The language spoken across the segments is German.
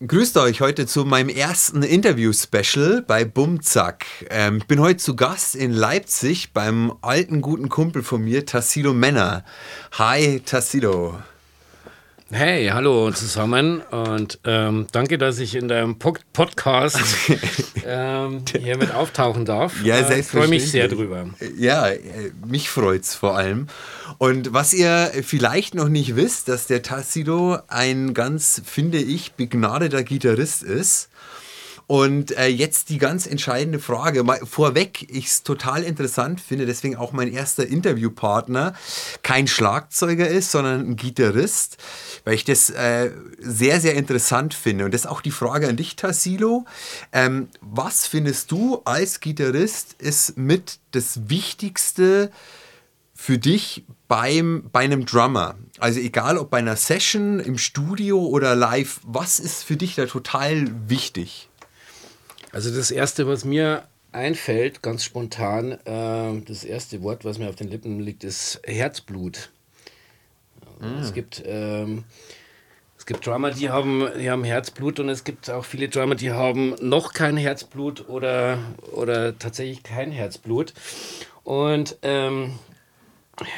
Grüßt euch heute zu meinem ersten Interview-Special bei Bumzack. Ähm, ich bin heute zu Gast in Leipzig beim alten guten Kumpel von mir, Tassilo Männer. Hi, Tassilo. Hey, hallo zusammen und ähm, danke, dass ich in deinem po Podcast ähm, hier mit auftauchen darf. Ja, äh, Ich freue mich sehr drüber. Ja, äh, mich freut es vor allem. Und was ihr vielleicht noch nicht wisst, dass der Tassilo ein ganz, finde ich, begnadeter Gitarrist ist. Und äh, jetzt die ganz entscheidende Frage. Mal vorweg, ich es total interessant finde, deswegen auch mein erster Interviewpartner kein Schlagzeuger ist, sondern ein Gitarrist, weil ich das äh, sehr, sehr interessant finde. Und das ist auch die Frage an dich, Tassilo. Ähm, was findest du als Gitarrist ist mit das Wichtigste für dich beim, bei einem Drummer? Also egal ob bei einer Session, im Studio oder live, was ist für dich da total wichtig? Also das Erste, was mir einfällt, ganz spontan, äh, das erste Wort, was mir auf den Lippen liegt, ist Herzblut. Mm. Es gibt... Ähm, es gibt Drummer, die haben, die haben Herzblut und es gibt auch viele Drummer, die haben noch kein Herzblut oder, oder tatsächlich kein Herzblut. Und ähm,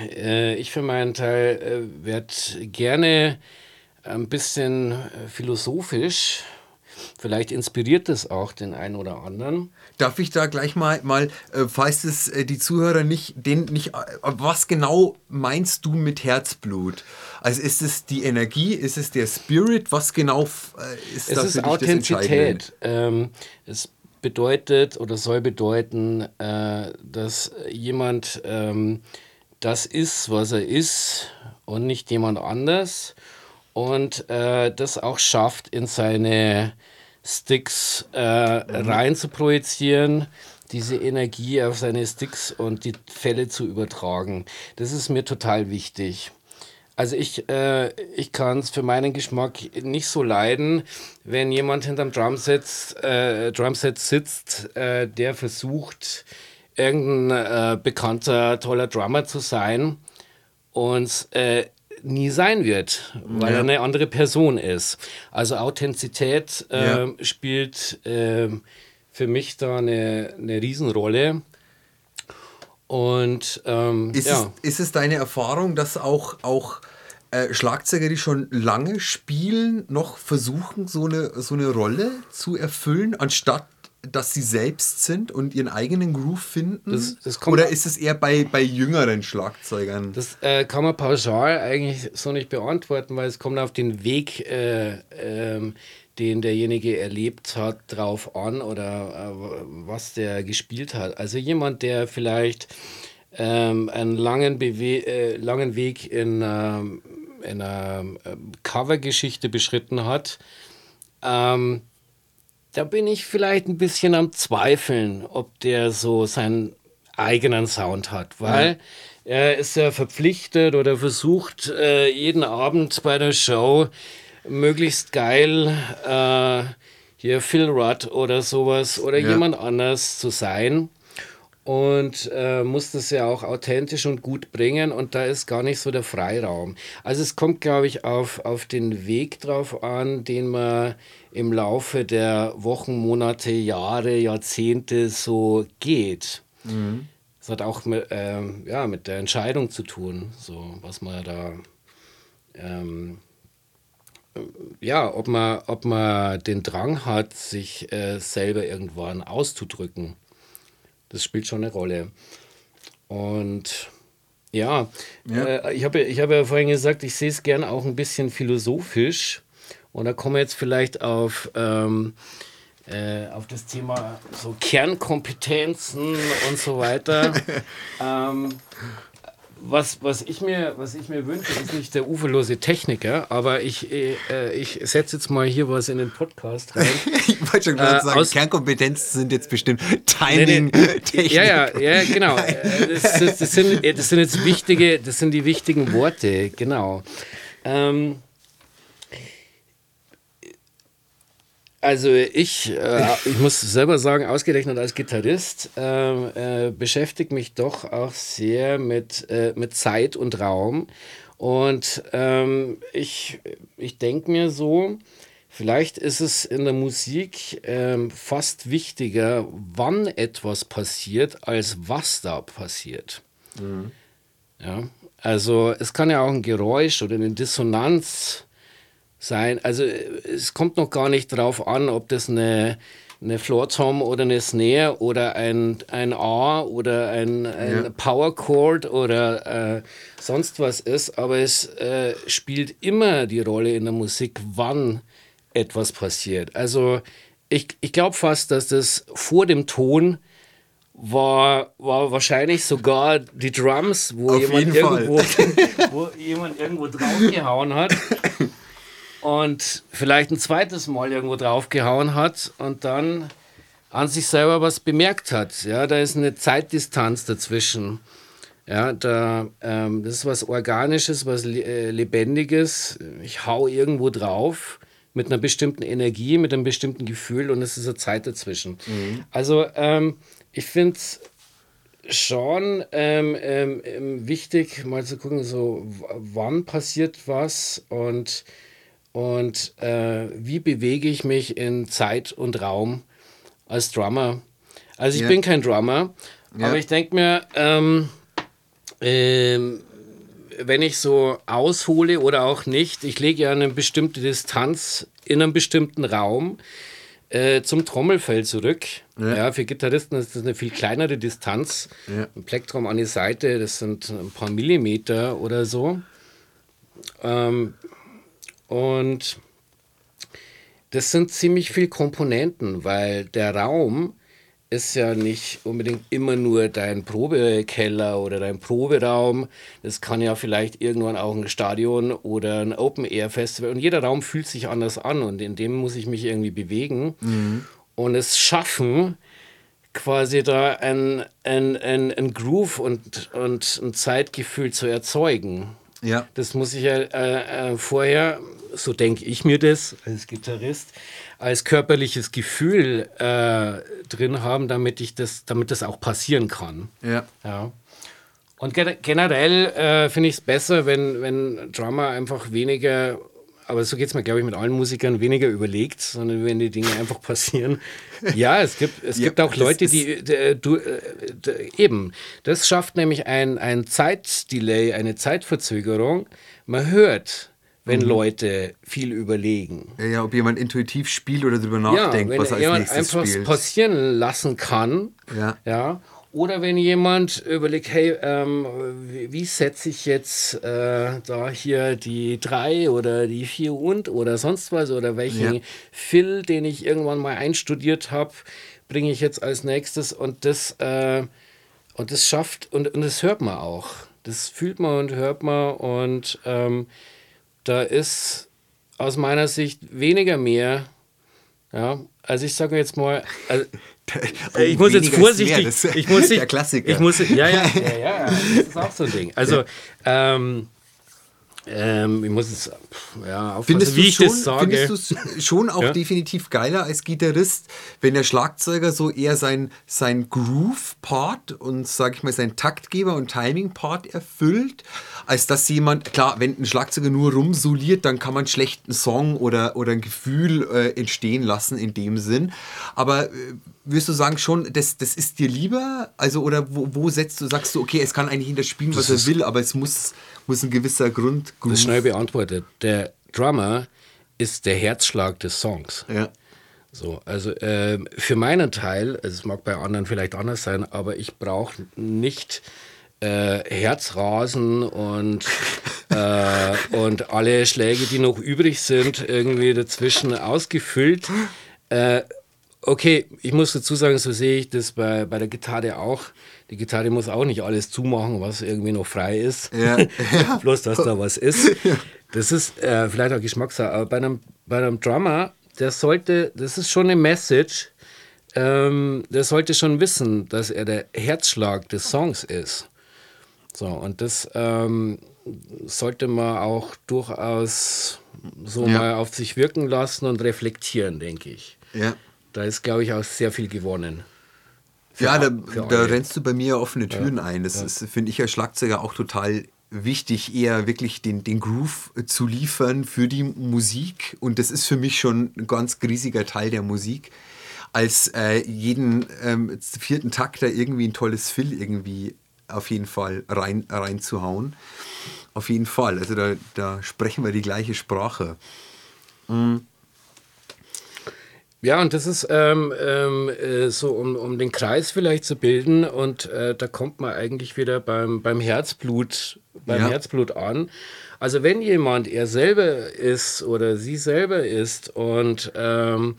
äh, ich für meinen Teil äh, werde gerne ein bisschen äh, philosophisch Vielleicht inspiriert das auch den einen oder anderen. Darf ich da gleich mal, mal äh, falls es äh, die Zuhörer nicht, den nicht, äh, was genau meinst du mit Herzblut? Also ist es die Energie, ist es der Spirit? Was genau ist es da ist Authentizität. Ähm, es bedeutet oder soll bedeuten, äh, dass jemand ähm, das ist, was er ist und nicht jemand anders und äh, das auch schafft, in seine Sticks äh, rein zu projizieren, diese Energie auf seine Sticks und die Fälle zu übertragen. Das ist mir total wichtig. Also ich, äh, ich kann es für meinen Geschmack nicht so leiden, wenn jemand hinterm Drumset, äh, Drumset sitzt, äh, der versucht, irgendein äh, bekannter, toller Drummer zu sein und äh, nie sein wird, weil ja. er eine andere Person ist. Also Authentizität äh, ja. spielt äh, für mich da eine, eine Riesenrolle. Und ähm, ist, ja. es, ist es deine Erfahrung, dass auch, auch äh, Schlagzeuger, die schon lange spielen, noch versuchen, so eine, so eine Rolle zu erfüllen, anstatt dass sie selbst sind und ihren eigenen Groove finden? Das, das Oder ist es eher bei, bei jüngeren Schlagzeugern? Das äh, kann man pauschal eigentlich so nicht beantworten, weil es kommt auf den Weg, äh, ähm, den derjenige erlebt hat, drauf an oder äh, was der gespielt hat. Also jemand, der vielleicht ähm, einen langen, Bewe äh, langen Weg in, ähm, in einer ähm, Covergeschichte beschritten hat, ähm, da bin ich vielleicht ein bisschen am Zweifeln, ob der so seinen eigenen Sound hat, weil mhm. er ist ja verpflichtet oder versucht äh, jeden Abend bei der Show möglichst geil äh, hier Phil Rudd oder sowas oder ja. jemand anders zu sein und äh, muss das ja auch authentisch und gut bringen und da ist gar nicht so der Freiraum. Also es kommt, glaube ich, auf, auf den Weg drauf an, den man im Laufe der Wochen, Monate, Jahre, Jahrzehnte so geht. Mhm. Das hat auch mit, ähm, ja, mit der Entscheidung zu tun, so was man da, ähm, ja, ob man, ob man den Drang hat, sich äh, selber irgendwann auszudrücken. Das spielt schon eine Rolle. Und ja, ja. Äh, ich habe ich hab ja vorhin gesagt, ich sehe es gerne auch ein bisschen philosophisch. Und da kommen wir jetzt vielleicht auf, ähm, äh, auf das Thema so Kernkompetenzen und so weiter. ähm, was, was, ich mir, was ich mir wünsche, ist nicht der uferlose Techniker, aber ich, äh, ich setze jetzt mal hier was in den Podcast rein. ich wollte schon gerade äh, sagen, Kernkompetenzen sind jetzt bestimmt Timing, nee, nee, Technik. Ja, ja, ja, genau. Äh, das, das, das, sind, das sind jetzt wichtige, das sind die wichtigen Worte, genau. Ähm, Also ich, äh, ich muss selber sagen, ausgerechnet als Gitarrist äh, äh, beschäftige mich doch auch sehr mit, äh, mit Zeit und Raum. Und ähm, ich, ich denke mir so, vielleicht ist es in der Musik ähm, fast wichtiger, wann etwas passiert, als was da passiert. Mhm. Ja, also es kann ja auch ein Geräusch oder eine Dissonanz sein. Also es kommt noch gar nicht darauf an, ob das eine, eine Floor Tom oder eine Snare oder ein, ein A oder ein, ein ja. Power Chord oder äh, sonst was ist, aber es äh, spielt immer die Rolle in der Musik, wann etwas passiert. Also ich, ich glaube fast, dass das vor dem Ton war, war wahrscheinlich sogar die Drums, wo, jemand irgendwo, wo jemand irgendwo draufgehauen hat und vielleicht ein zweites Mal irgendwo draufgehauen hat und dann an sich selber was bemerkt hat. Ja, da ist eine Zeitdistanz dazwischen. Ja, da, ähm, das ist was Organisches, was äh, Lebendiges. Ich hau irgendwo drauf mit einer bestimmten Energie, mit einem bestimmten Gefühl und es ist eine Zeit dazwischen. Mhm. Also ähm, ich finde es schon ähm, ähm, ähm, wichtig, mal zu gucken, so wann passiert was und, und äh, wie bewege ich mich in Zeit und Raum als Drummer. Also ich ja. bin kein Drummer, ja. aber ich denke mir, ähm, ähm, wenn ich so aushole oder auch nicht, ich lege ja eine bestimmte Distanz in einem bestimmten Raum äh, zum Trommelfell zurück. Ja. ja. für Gitarristen ist das eine viel kleinere Distanz. Ja. Ein Plektrum an die Seite, das sind ein paar Millimeter oder so. Ähm, und das sind ziemlich viele Komponenten, weil der Raum ist ja nicht unbedingt immer nur dein Probekeller oder dein Proberaum. Das kann ja vielleicht irgendwann auch ein Stadion oder ein Open-Air-Festival. Und jeder Raum fühlt sich anders an und in dem muss ich mich irgendwie bewegen mhm. und es schaffen, quasi da ein, ein, ein, ein Groove und, und ein Zeitgefühl zu erzeugen. Ja. Das muss ich ja äh, äh, vorher, so denke ich mir das als Gitarrist, als körperliches Gefühl äh, drin haben, damit ich das, damit das auch passieren kann. Ja. ja. Und generell äh, finde ich es besser, wenn, wenn Drummer einfach weniger, aber so geht es mir, glaube ich, mit allen Musikern, weniger überlegt, sondern wenn die Dinge einfach passieren. ja, es gibt, es ja, gibt auch Leute, die, die du, äh, eben, das schafft nämlich ein, ein Zeitdelay, eine Zeitverzögerung. Man hört, wenn mhm. Leute viel überlegen. Ja, ja, ob jemand intuitiv spielt oder darüber nachdenkt, ja, was als jemand nächstes einfach spielt. passieren lassen kann. Ja. ja. Oder wenn jemand überlegt, hey, ähm, wie, setze ich jetzt äh, da hier die drei oder die vier und oder sonst was oder welchen ja. Fill, den ich irgendwann mal einstudiert habe, bringe ich jetzt als nächstes und das äh, und das schafft und, und das hört man auch. Das fühlt man und hört man und ähm, da ist aus meiner Sicht weniger mehr. Ja, also ich sage jetzt mal, also, ich muss jetzt vorsichtig, ich muss nicht, der Klassiker. Ich muss, ja, ja, ja, ja, das ist auch so ein Ding. Also, ähm, ähm, ich muss es ja, findest wie ich schon, das sage. Findest du es schon auch ja? definitiv geiler als Gitarrist, wenn der Schlagzeuger so eher sein, sein Groove-Part und, sag ich mal, sein Taktgeber- und Timing-Part erfüllt, als dass jemand, klar, wenn ein Schlagzeuger nur rumsoliert, dann kann man schlecht einen Song oder, oder ein Gefühl äh, entstehen lassen in dem Sinn. Aber äh, würdest du sagen schon, das, das ist dir lieber? Also, oder wo, wo setzt du, sagst du, okay, es kann eigentlich jeder spielen, was er will, aber es muss muss ein gewisser Grund. Das ist schnell beantwortet. Der Drummer ist der Herzschlag des Songs. Ja. So, also äh, für meinen Teil, also es mag bei anderen vielleicht anders sein, aber ich brauche nicht äh, Herzrasen und, äh, und alle Schläge, die noch übrig sind, irgendwie dazwischen ausgefüllt. Äh, okay, ich muss dazu sagen, so sehe ich das bei, bei der Gitarre auch. Die Gitarre muss auch nicht alles zumachen, was irgendwie noch frei ist. Ja. ja. Bloß, dass da was ist. Das ist äh, vielleicht auch Geschmackssache. Aber bei einem, bei einem Drummer, der sollte, das ist schon eine Message, ähm, der sollte schon wissen, dass er der Herzschlag des Songs ist. So, und das ähm, sollte man auch durchaus so ja. mal auf sich wirken lassen und reflektieren, denke ich. Ja. Da ist, glaube ich, auch sehr viel gewonnen. Ja, da, da rennst du bei mir offene Türen ja, ein. Das ja. finde ich als Schlagzeuger auch total wichtig, eher wirklich den, den Groove zu liefern für die Musik. Und das ist für mich schon ein ganz riesiger Teil der Musik, als äh, jeden ähm, vierten Takt da irgendwie ein tolles Fill irgendwie auf jeden Fall rein, reinzuhauen. Auf jeden Fall. Also da, da sprechen wir die gleiche Sprache. Mhm. Ja, und das ist ähm, ähm, äh, so, um, um den Kreis vielleicht zu bilden. Und äh, da kommt man eigentlich wieder beim, beim Herzblut, beim ja. Herzblut an. Also wenn jemand er selber ist oder sie selber ist und ähm,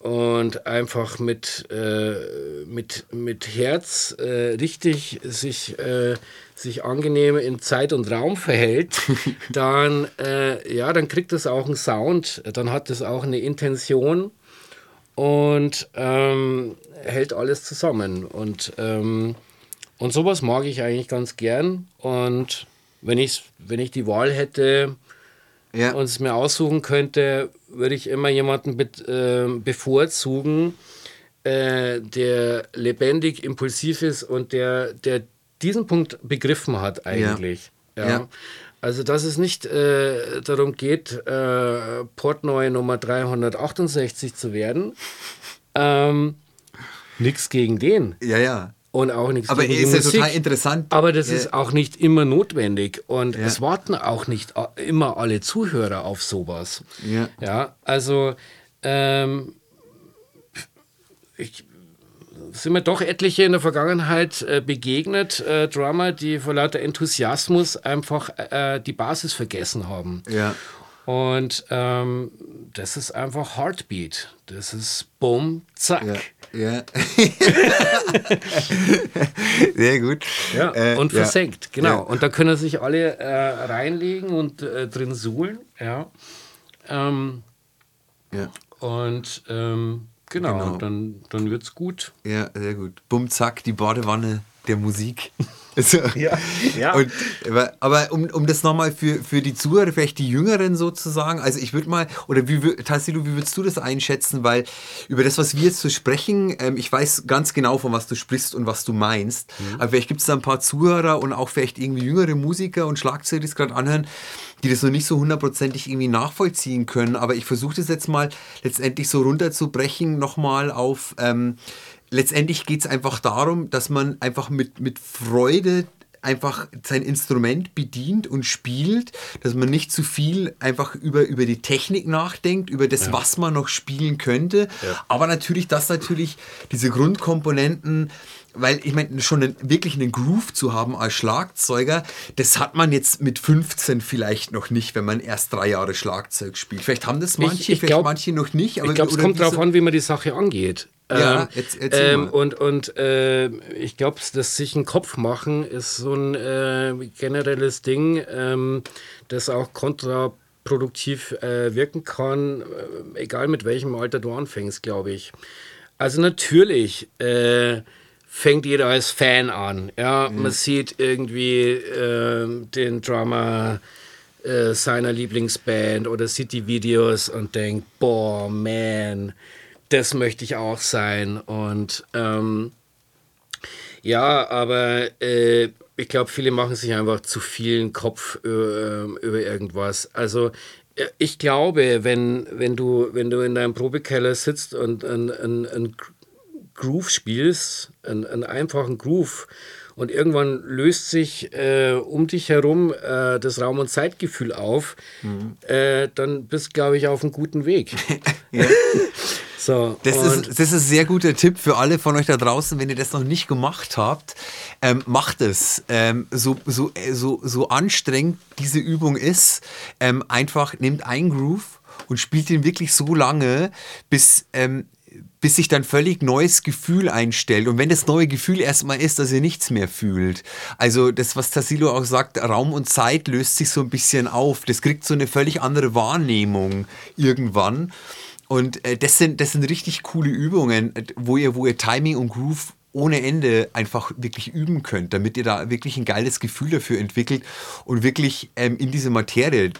und einfach mit, äh, mit, mit Herz äh, richtig sich, äh, sich angenehm in Zeit und Raum verhält, dann, äh, ja, dann kriegt es auch einen Sound, dann hat es auch eine Intention und ähm, hält alles zusammen. Und, ähm, und sowas mag ich eigentlich ganz gern. Und wenn, ich's, wenn ich die Wahl hätte ja. und es mir aussuchen könnte, würde ich immer jemanden be äh, bevorzugen, äh, der lebendig, impulsiv ist und der, der diesen Punkt begriffen hat eigentlich. Ja. ja. Also, dass es nicht äh, darum geht, äh, Portneu Nummer 368 zu werden. Ähm, nichts gegen den. Ja, ja. Und auch nichts Aber gegen ist ja total interessant. Aber das ja. ist auch nicht immer notwendig. Und ja. es warten auch nicht immer alle Zuhörer auf sowas. Ja. Ja, also ähm, ich, sind mir doch etliche in der Vergangenheit äh, begegnet, äh, Drummer, die vor lauter Enthusiasmus einfach äh, die Basis vergessen haben. Ja. Und ähm, das ist einfach Heartbeat. Das ist Bumm, Zack. Ja. ja. Sehr gut. Ja, äh, und versenkt, ja. genau. Ja. Und da können sich alle äh, reinlegen und äh, drin suhlen. Ja. Ähm, ja. Und ähm, Genau, genau. dann, dann wird es gut. Ja, sehr gut. Bumm, zack, die Badewanne der Musik. Also, ja, ja. Und, aber um, um das nochmal für, für die Zuhörer, vielleicht die Jüngeren sozusagen, also ich würde mal, oder wie, Tassilo, wie würdest du das einschätzen? Weil über das, was wir jetzt so sprechen, ähm, ich weiß ganz genau, von was du sprichst und was du meinst. Mhm. Aber vielleicht gibt es da ein paar Zuhörer und auch vielleicht irgendwie jüngere Musiker und Schlagzeuger, die es gerade anhören, die das noch nicht so hundertprozentig irgendwie nachvollziehen können. Aber ich versuche das jetzt mal letztendlich so runterzubrechen, nochmal auf, ähm, letztendlich geht es einfach darum, dass man einfach mit, mit Freude einfach sein Instrument bedient und spielt, dass man nicht zu viel einfach über, über die Technik nachdenkt, über das, ja. was man noch spielen könnte. Ja. Aber natürlich, dass natürlich diese Grundkomponenten weil ich meine, schon einen, wirklich einen Groove zu haben als Schlagzeuger, das hat man jetzt mit 15 vielleicht noch nicht, wenn man erst drei Jahre Schlagzeug spielt. Vielleicht haben das manche, ich, ich vielleicht glaub, manche noch nicht. Aber ich glaube, es kommt darauf an, wie man die Sache angeht. Ja, ähm, jetzt, jetzt ähm, und und äh, ich glaube, das sich einen Kopf machen ist so ein äh, generelles Ding, ähm, das auch kontraproduktiv äh, wirken kann, äh, egal mit welchem Alter du anfängst, glaube ich. Also natürlich äh, fängt jeder als Fan an. Ja, mhm. man sieht irgendwie äh, den Drummer äh, seiner Lieblingsband oder sieht die Videos und denkt, boah, man, das möchte ich auch sein. Und ähm, ja, aber äh, ich glaube, viele machen sich einfach zu vielen Kopf äh, über irgendwas. Also äh, ich glaube, wenn, wenn, du, wenn du in deinem Probekeller sitzt und ein, ein, Groove spielst, einen, einen einfachen Groove, und irgendwann löst sich äh, um dich herum äh, das Raum- und Zeitgefühl auf, mhm. äh, dann bist du, glaube ich, auf einem guten Weg. so, das, ist, das ist ein sehr guter Tipp für alle von euch da draußen, wenn ihr das noch nicht gemacht habt. Ähm, macht es. Ähm, so, so, äh, so, so anstrengend diese Übung ist, ähm, einfach nehmt einen Groove und spielt ihn wirklich so lange, bis ähm, bis sich dann völlig neues Gefühl einstellt. Und wenn das neue Gefühl erstmal ist, dass ihr nichts mehr fühlt. Also das, was Tassilo auch sagt, Raum und Zeit löst sich so ein bisschen auf. Das kriegt so eine völlig andere Wahrnehmung irgendwann. Und äh, das, sind, das sind richtig coole Übungen, wo ihr, wo ihr Timing und Groove ohne Ende einfach wirklich üben könnt, damit ihr da wirklich ein geiles Gefühl dafür entwickelt und wirklich ähm, in diese Materie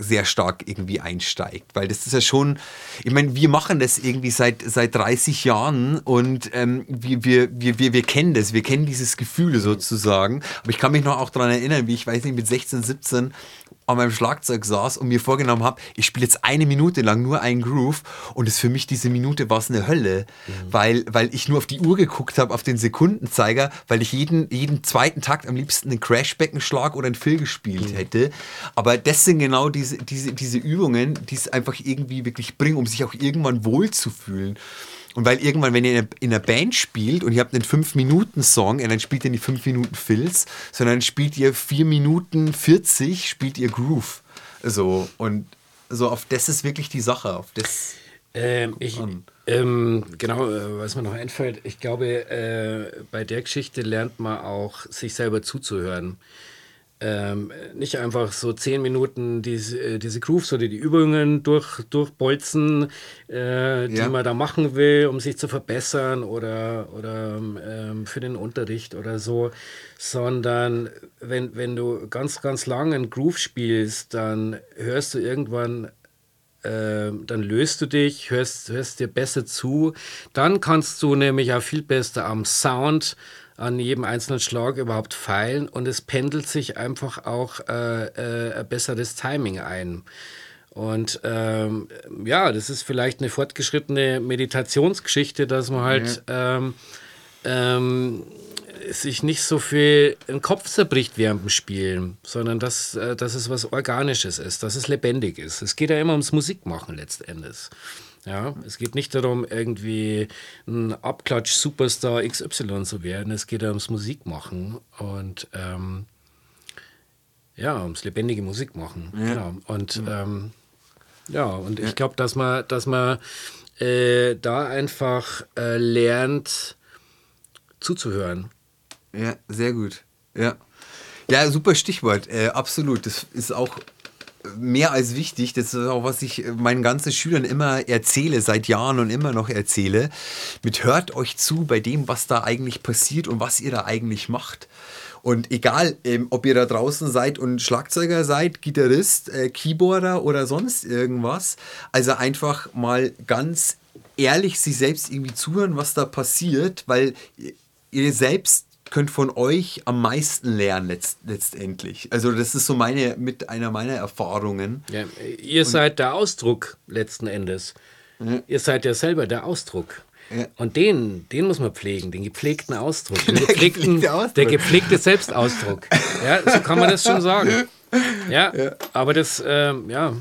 sehr stark irgendwie einsteigt. Weil das ist ja schon, ich meine, wir machen das irgendwie seit, seit 30 Jahren und ähm, wir, wir, wir, wir, wir kennen das, wir kennen dieses Gefühl sozusagen. Aber ich kann mich noch auch daran erinnern, wie ich weiß nicht, mit 16, 17 an meinem Schlagzeug saß und mir vorgenommen habe, ich spiele jetzt eine Minute lang nur einen Groove und es für mich diese Minute war es eine Hölle, mhm. weil, weil ich nur auf die Uhr geguckt habe, auf den Sekundenzeiger, weil ich jeden, jeden zweiten Takt am liebsten einen Crashbeckenschlag oder einen Fill gespielt mhm. hätte. Aber das sind genau diese, diese, diese Übungen, die es einfach irgendwie wirklich bringen, um sich auch irgendwann wohlzufühlen. Und weil irgendwann, wenn ihr in einer Band spielt und ihr habt einen 5-Minuten-Song, dann spielt ihr nicht 5 Minuten Filz, sondern spielt ihr 4 Minuten 40, spielt ihr Groove. So, und so auf das ist wirklich die Sache. Auf das. Ähm, ich, ähm, genau, äh, was mir noch einfällt, ich glaube, äh, bei der Geschichte lernt man auch, sich selber zuzuhören ähm, nicht einfach so zehn Minuten diese, äh, diese Grooves oder die Übungen durch, durchbolzen, äh, die ja. man da machen will, um sich zu verbessern oder, oder ähm, für den Unterricht oder so, sondern wenn, wenn du ganz, ganz lange einen Groove spielst, dann hörst du irgendwann äh, dann löst du dich, hörst, hörst dir besser zu. Dann kannst du nämlich auch viel besser am Sound an jedem einzelnen Schlag überhaupt feilen und es pendelt sich einfach auch äh, äh, ein besseres Timing ein. Und ähm, ja, das ist vielleicht eine fortgeschrittene Meditationsgeschichte, dass man halt ähm, ähm, sich nicht so viel den Kopf zerbricht während dem Spielen, sondern dass, äh, dass es was Organisches ist, dass es lebendig ist. Es geht ja immer ums Musikmachen letztendlich. Ja, es geht nicht darum, irgendwie ein Abklatsch-Superstar XY zu werden. Es geht ja ums Musikmachen und ähm, ja, ums lebendige Musikmachen. Ja. Genau. Und ähm, ja, und ich glaube, dass man, dass man äh, da einfach äh, lernt, zuzuhören. Ja, sehr gut. Ja. Ja, super Stichwort. Äh, absolut. Das ist auch mehr als wichtig. Das ist auch, was ich meinen ganzen Schülern immer erzähle, seit Jahren und immer noch erzähle. Mit hört euch zu bei dem, was da eigentlich passiert und was ihr da eigentlich macht. Und egal, ähm, ob ihr da draußen seid und Schlagzeuger seid, Gitarrist, äh, Keyboarder oder sonst irgendwas, also einfach mal ganz ehrlich sich selbst irgendwie zuhören, was da passiert, weil ihr selbst könnt von euch am meisten lernen letzt, letztendlich. Also das ist so meine mit einer meiner Erfahrungen. Ja, ihr Und seid der Ausdruck letzten Endes. Ja. Ihr seid ja selber der Ausdruck. Ja. Und den, den muss man pflegen, den gepflegten Ausdruck. Den gepflegten, der, Ausdruck. der gepflegte Selbstausdruck. Ja, so kann man das schon sagen. Ja, aber das, ähm, ja.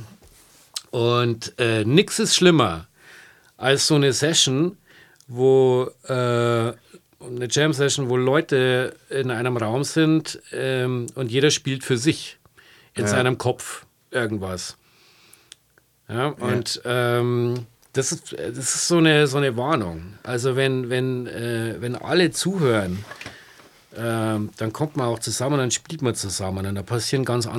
Und äh, nichts ist schlimmer als so eine Session, wo äh, eine Jam Session, wo Leute in einem Raum sind ähm, und jeder spielt für sich in ja. seinem Kopf irgendwas. Ja, und ja. Ähm, das, ist, das ist so eine, so eine Warnung. Also wenn, wenn, äh, wenn alle zuhören, äh, dann kommt man auch zusammen, dann spielt man zusammen und da passieren ganz,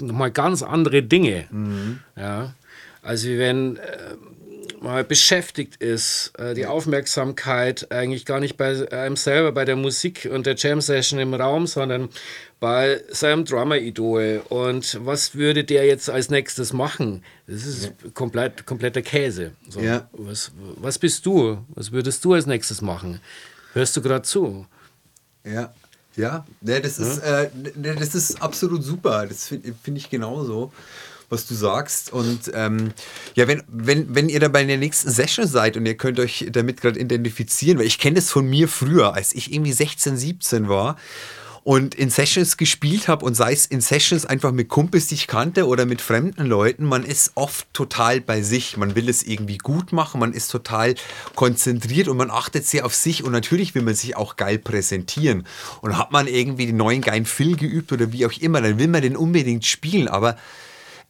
nochmal ganz andere Dinge. Mhm. Ja, also wenn äh, mal beschäftigt ist, äh, die Aufmerksamkeit eigentlich gar nicht bei einem selber, bei der Musik und der Jam-Session im Raum, sondern bei seinem Drummer-Idol. Und was würde der jetzt als nächstes machen? Das ist ja. komplett, kompletter Käse. So, ja. was, was bist du? Was würdest du als nächstes machen? Hörst du gerade zu? Ja. Ja, das, ist, äh, das ist absolut super. Das finde find ich genauso was du sagst. Und ähm, ja, wenn, wenn, wenn ihr dabei in der nächsten Session seid und ihr könnt euch damit gerade identifizieren, weil ich kenne das von mir früher, als ich irgendwie 16, 17 war und in Sessions gespielt habe und sei es in Sessions einfach mit Kumpels, die ich kannte oder mit fremden Leuten, man ist oft total bei sich. Man will es irgendwie gut machen, man ist total konzentriert und man achtet sehr auf sich und natürlich will man sich auch geil präsentieren. Und hat man irgendwie den neuen geilen Phil geübt oder wie auch immer, dann will man den unbedingt spielen, aber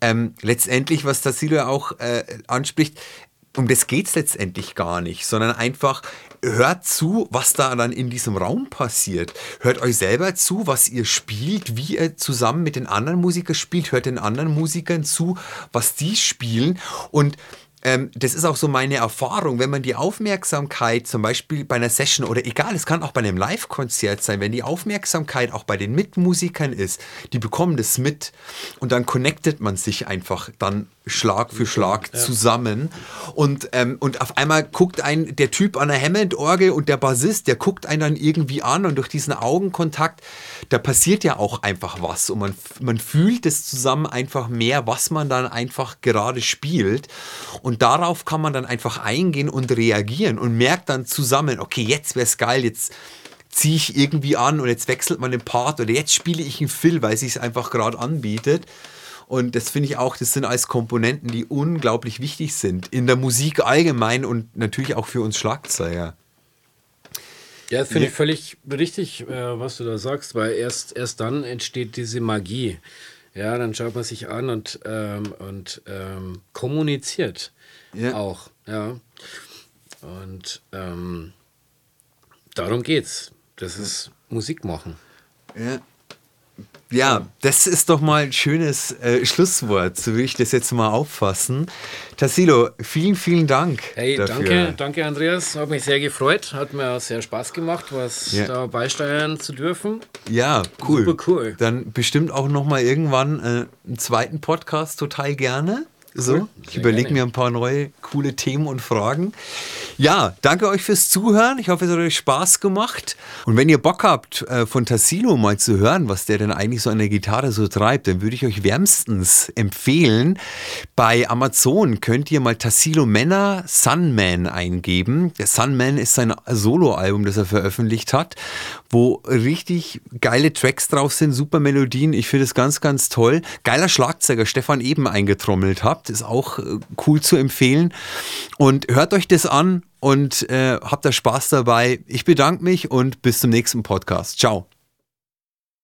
ähm, letztendlich, was Tassilo auch äh, anspricht, um das geht es letztendlich gar nicht, sondern einfach hört zu, was da dann in diesem Raum passiert. Hört euch selber zu, was ihr spielt, wie ihr zusammen mit den anderen Musikern spielt. Hört den anderen Musikern zu, was die spielen. Und ähm, das ist auch so meine Erfahrung, wenn man die Aufmerksamkeit zum Beispiel bei einer Session oder egal, es kann auch bei einem Live-Konzert sein, wenn die Aufmerksamkeit auch bei den Mitmusikern ist, die bekommen das mit und dann connectet man sich einfach dann Schlag für Schlag ja. zusammen. Und, ähm, und auf einmal guckt ein der Typ an der Hammond-Orgel und der Bassist, der guckt einen dann irgendwie an und durch diesen Augenkontakt, da passiert ja auch einfach was. Und man, man fühlt es zusammen einfach mehr, was man dann einfach gerade spielt. Und darauf kann man dann einfach eingehen und reagieren und merkt dann zusammen, okay, jetzt wäre es geil, jetzt ziehe ich irgendwie an und jetzt wechselt man den Part oder jetzt spiele ich einen Phil, weil es sich einfach gerade anbietet. Und das finde ich auch, das sind alles Komponenten, die unglaublich wichtig sind. In der Musik allgemein und natürlich auch für uns Schlagzeuger. Ja, das finde ich völlig richtig, äh, was du da sagst, weil erst, erst dann entsteht diese Magie. Ja, dann schaut man sich an und, ähm, und ähm, kommuniziert ja. auch. Ja. Und ähm, darum geht's. Das ist Musik machen. Ja. Ja, das ist doch mal ein schönes äh, Schlusswort. So würde ich das jetzt mal auffassen. Tassilo, vielen, vielen Dank. Hey, dafür. danke, danke Andreas. Hat mich sehr gefreut. Hat mir auch sehr Spaß gemacht, was ja. da beisteuern zu dürfen. Ja, cool. Super cool. Dann bestimmt auch noch mal irgendwann äh, einen zweiten Podcast total gerne. So, ich überlege mir ein paar neue coole Themen und Fragen. Ja, danke euch fürs Zuhören. Ich hoffe, es hat euch Spaß gemacht. Und wenn ihr Bock habt, äh, von Tassilo mal zu hören, was der denn eigentlich so an der Gitarre so treibt, dann würde ich euch wärmstens empfehlen. Bei Amazon könnt ihr mal Tassilo Männer Sunman eingeben. Der Sunman ist sein Soloalbum, das er veröffentlicht hat, wo richtig geile Tracks drauf sind, super Melodien. Ich finde es ganz, ganz toll. Geiler Schlagzeuger Stefan Eben eingetrommelt habt, ist auch äh, cool zu empfehlen. Und hört euch das an und äh, habt da Spaß dabei. Ich bedanke mich und bis zum nächsten Podcast. Ciao.